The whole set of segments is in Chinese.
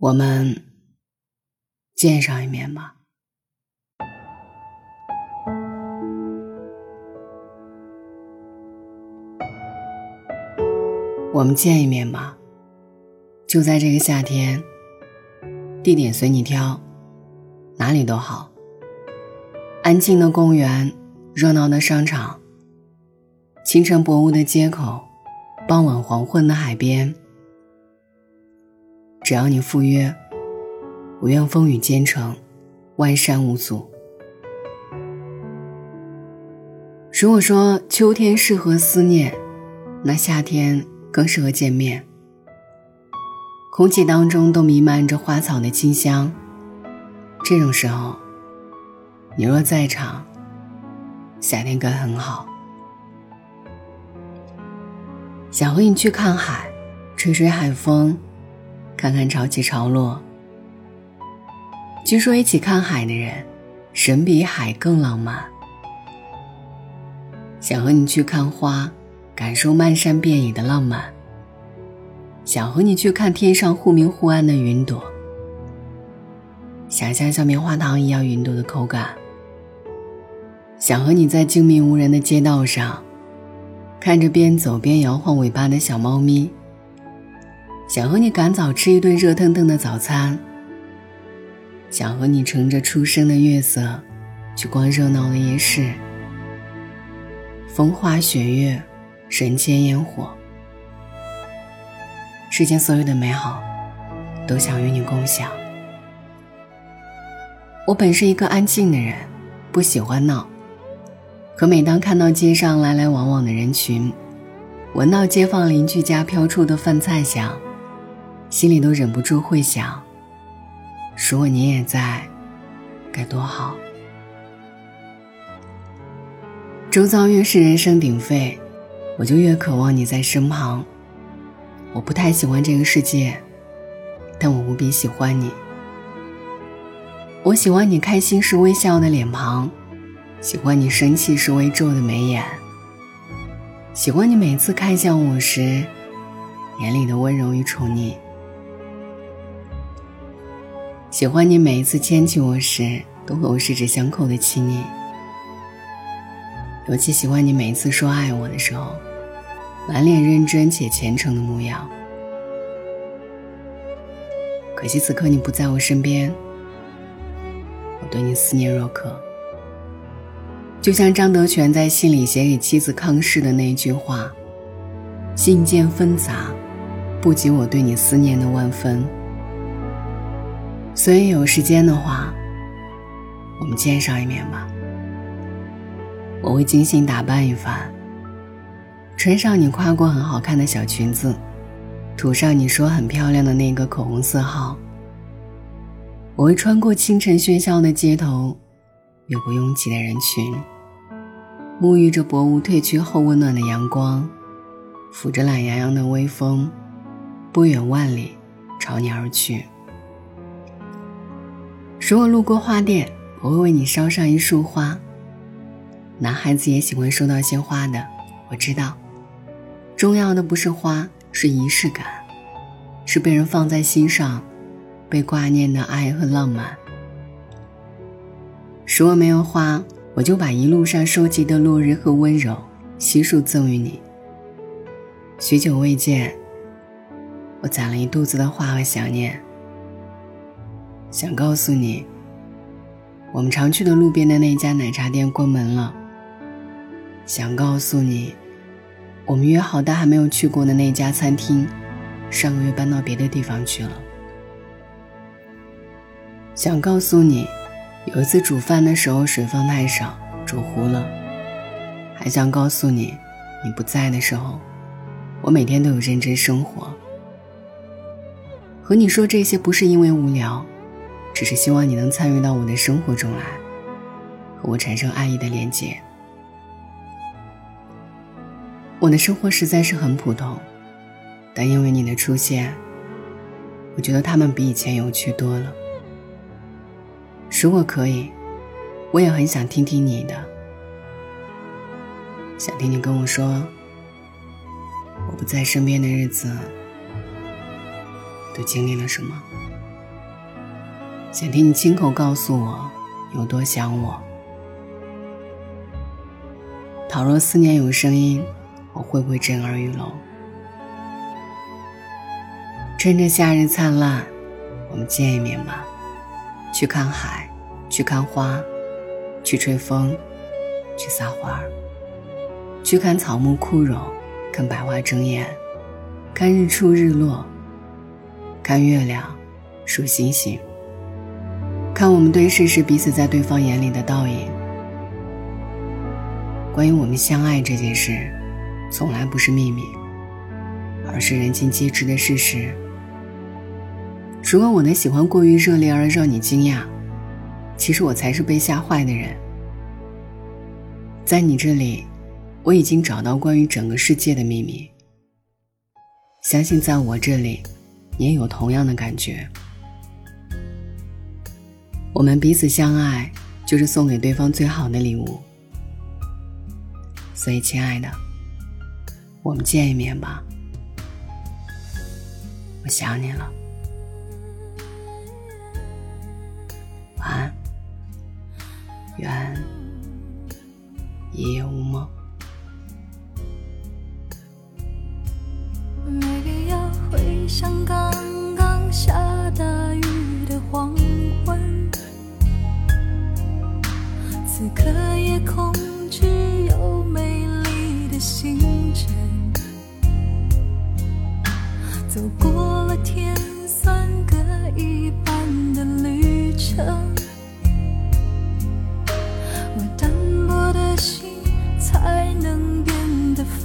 我们见上一面吧。我们见一面吧，就在这个夏天，地点随你挑，哪里都好。安静的公园，热闹的商场，清晨薄雾的街口，傍晚黄昏的海边。只要你赴约，我愿风雨兼程，万山无阻。如果说秋天适合思念，那夏天更适合见面。空气当中都弥漫着花草的清香。这种时候，你若在场，夏天该很好。想和你去看海，吹吹海风。看看潮起潮落。据说一起看海的人，神比海更浪漫。想和你去看花，感受漫山遍野的浪漫。想和你去看天上忽明忽暗的云朵，想象像棉花糖一样云朵的口感。想和你在静谧无人的街道上，看着边走边摇晃尾巴的小猫咪。想和你赶早吃一顿热腾腾的早餐。想和你乘着初升的月色，去逛热闹的夜市。风花雪月，人间烟火，世间所有的美好，都想与你共享。我本是一个安静的人，不喜欢闹。可每当看到街上来来往往的人群，闻到街坊邻居家飘出的饭菜香。心里都忍不住会想：如果你也在，该多好。周遭越是人声鼎沸，我就越渴望你在身旁。我不太喜欢这个世界，但我无比喜欢你。我喜欢你开心时微笑的脸庞，喜欢你生气时微皱的眉眼，喜欢你每次看向我时眼里的温柔与宠溺。喜欢你每一次牵起我时，都和我十指相扣的亲昵。尤其喜欢你每一次说爱我的时候，满脸认真且虔诚的模样。可惜此刻你不在我身边，我对你思念若渴。就像张德全在信里写给妻子康氏的那一句话：“信件纷杂，不及我对你思念的万分。”所以有时间的话，我们见上一面吧。我会精心打扮一番，穿上你夸过很好看的小裙子，涂上你说很漂亮的那个口红色号。我会穿过清晨喧嚣的街头，越过拥挤的人群，沐浴着薄雾褪去后温暖的阳光，抚着懒洋洋的微风，不远万里朝你而去。如果路过花店，我会为你捎上一束花。男孩子也喜欢收到鲜花的，我知道。重要的不是花，是仪式感，是被人放在心上、被挂念的爱和浪漫。如果没有花，我就把一路上收集的落日和温柔悉数赠予你。许久未见，我攒了一肚子的话和想念。想告诉你，我们常去的路边的那家奶茶店关门了。想告诉你，我们约好但还没有去过的那家餐厅，上个月搬到别的地方去了。想告诉你，有一次煮饭的时候水放太少，煮糊了。还想告诉你，你不在的时候，我每天都有认真生活。和你说这些不是因为无聊。只是希望你能参与到我的生活中来，和我产生爱意的连接。我的生活实在是很普通，但因为你的出现，我觉得他们比以前有趣多了。如果可以，我也很想听听你的，想听你跟我说，我不在身边的日子都经历了什么。想听你亲口告诉我有多想我。倘若思念有声音，我会不会震耳欲聋？趁着夏日灿烂，我们见一面吧。去看海，去看花，去吹风，去撒花儿，去看草木枯荣，看百花争艳，看日出日落，看月亮，数星星，看我们对视时彼此在对方眼里的倒影。关于我们相爱这件事，从来不是秘密，而是人尽皆知的事实。如果我的喜欢过于热烈而让你惊讶，其实我才是被吓坏的人。在你这里，我已经找到关于整个世界的秘密。相信在我这里，你也有同样的感觉。我们彼此相爱，就是送给对方最好的礼物。所以，亲爱的，我们见一面吧。我想你了。晚安，愿一夜无梦。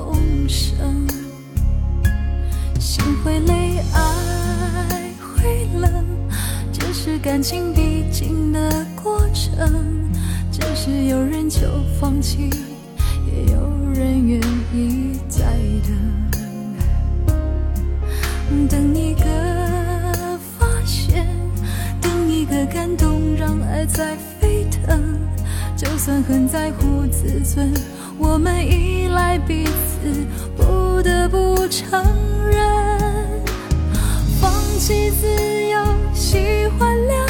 得丰盛。心会累，爱会冷，这是感情必经的过程。只是有人就放弃，也有人愿意再等。等一个发现，等一个感动，让爱在沸腾。就算很在乎自尊，我们依赖彼此，不得不承认，放弃自由，喜欢两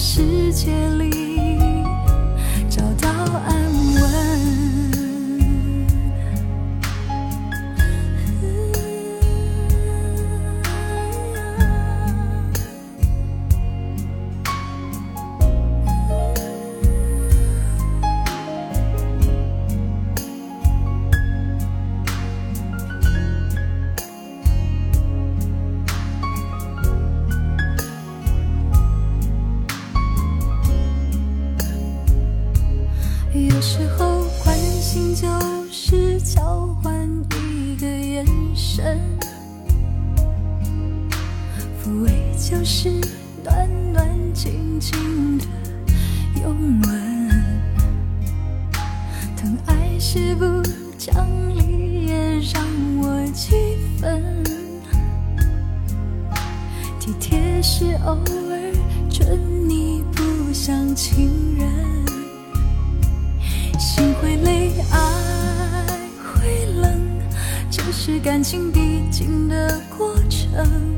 世界里。就是暖暖静静的拥吻，疼爱是不讲理也让我气愤，体贴是偶尔准你不像情人，心会累，爱会冷，这是感情必经的过程。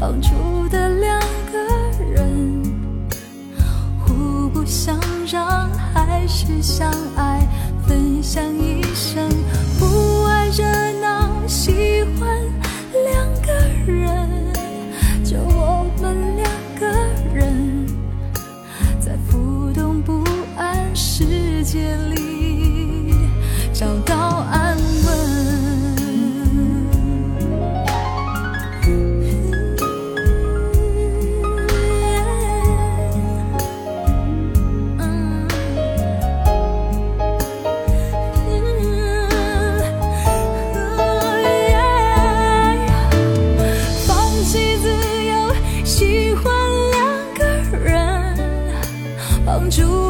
当初的两个人，互不相让，还是相爱，分享住。